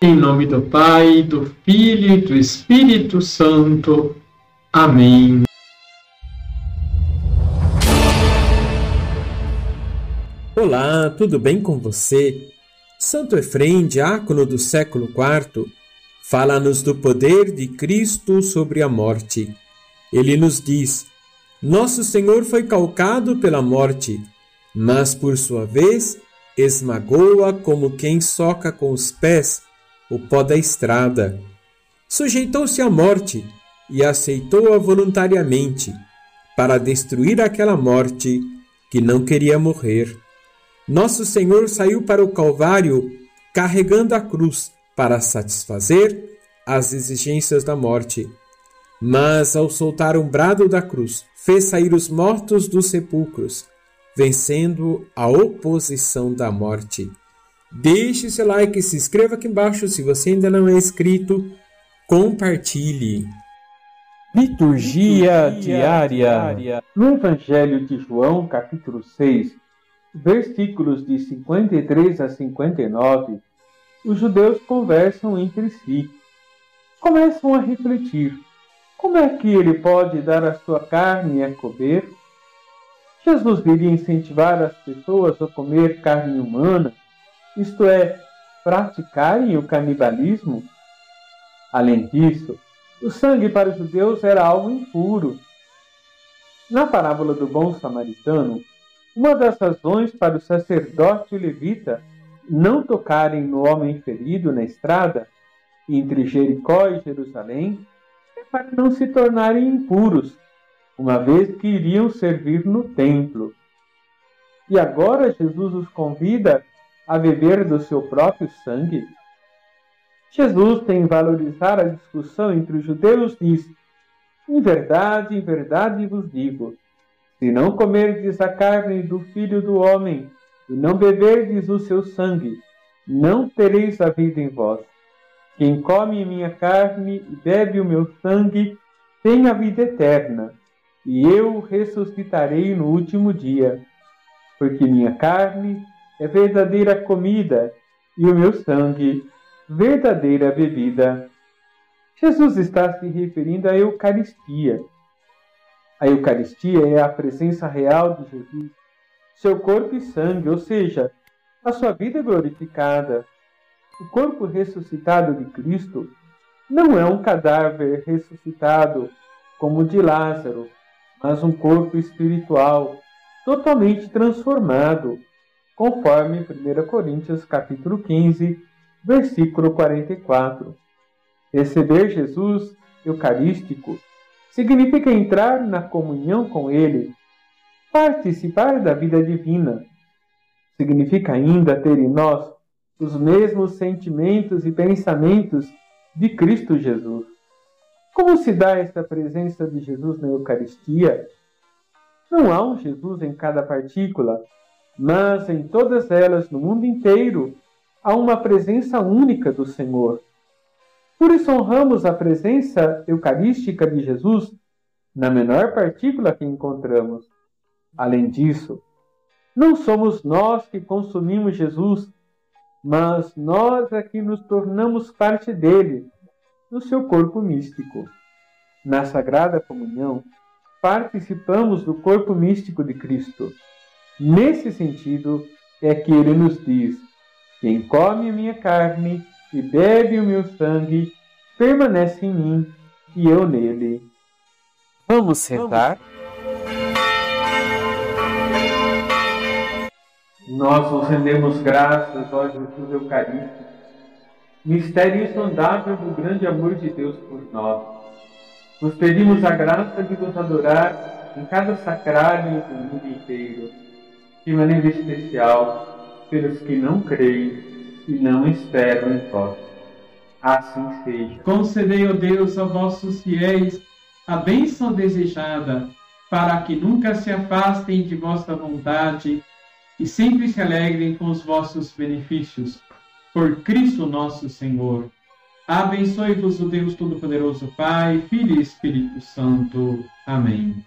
Em nome do Pai, do Filho e do Espírito Santo. Amém. Olá, tudo bem com você? Santo Efrem, diácono do século IV, fala-nos do poder de Cristo sobre a morte. Ele nos diz: Nosso Senhor foi calcado pela morte, mas por sua vez esmagou-a como quem soca com os pés o pó da estrada. Sujeitou-se à morte e aceitou-a voluntariamente, para destruir aquela morte que não queria morrer. Nosso Senhor saiu para o Calvário carregando a cruz para satisfazer as exigências da morte. Mas, ao soltar um brado da cruz, fez sair os mortos dos sepulcros vencendo a oposição da morte. Deixe seu like, se inscreva aqui embaixo se você ainda não é inscrito, compartilhe. Liturgia, diária. No Evangelho de João, capítulo 6, versículos de 53 a 59, os judeus conversam entre si. Começam a refletir: como é que ele pode dar a sua carne a comer? Jesus iria incentivar as pessoas a comer carne humana, isto é, praticarem o canibalismo? Além disso, o sangue para os judeus era algo impuro. Na parábola do bom samaritano, uma das razões para o sacerdote levita não tocarem no homem ferido na estrada entre Jericó e Jerusalém é para não se tornarem impuros uma vez que iriam servir no templo. E agora Jesus os convida a beber do seu próprio sangue? Jesus, sem valorizar a discussão entre os judeus, diz: Em verdade, em verdade vos digo: se não comerdes a carne do filho do homem e não beberdes o seu sangue, não tereis a vida em vós. Quem come minha carne e bebe o meu sangue tem a vida eterna, e eu ressuscitarei no último dia, porque minha carne é verdadeira comida e o meu sangue verdadeira bebida. Jesus está se referindo à Eucaristia. A Eucaristia é a presença real de Jesus, seu corpo e sangue, ou seja, a sua vida glorificada. O corpo ressuscitado de Cristo não é um cadáver ressuscitado como o de Lázaro, mas um corpo espiritual totalmente transformado, conforme 1 Coríntios capítulo 15, versículo 44. Receber Jesus eucarístico significa entrar na comunhão com ele, participar da vida divina. Significa ainda ter em nós os mesmos sentimentos e pensamentos de Cristo Jesus. Como se dá esta presença de Jesus na Eucaristia? Não há um Jesus em cada partícula, mas em todas elas, no mundo inteiro, há uma presença única do Senhor. Por isso honramos a presença eucarística de Jesus na menor partícula que encontramos. Além disso, não somos nós que consumimos Jesus, mas nós é que nos tornamos parte dele no seu corpo místico. Na Sagrada Comunhão, participamos do corpo místico de Cristo. Nesse sentido, é que ele nos diz: Quem come a minha carne e bebe o meu sangue, permanece em mim e eu nele. Vamos sentar. Nós nos rendemos graças, ó Jesus Eucarístico mistério insondável do grande amor de Deus por nós. Nos pedimos a graça de nos adorar em cada sacrário do mundo inteiro, de maneira especial pelos que não creem e não esperam em vós. Assim seja. Concedei, ó Deus, a vossos fiéis a bênção desejada, para que nunca se afastem de vossa vontade e sempre se alegrem com os vossos benefícios por Cristo nosso Senhor. Abençoe-vos o Deus Todo-Poderoso, Pai, Filho e Espírito Santo. Amém.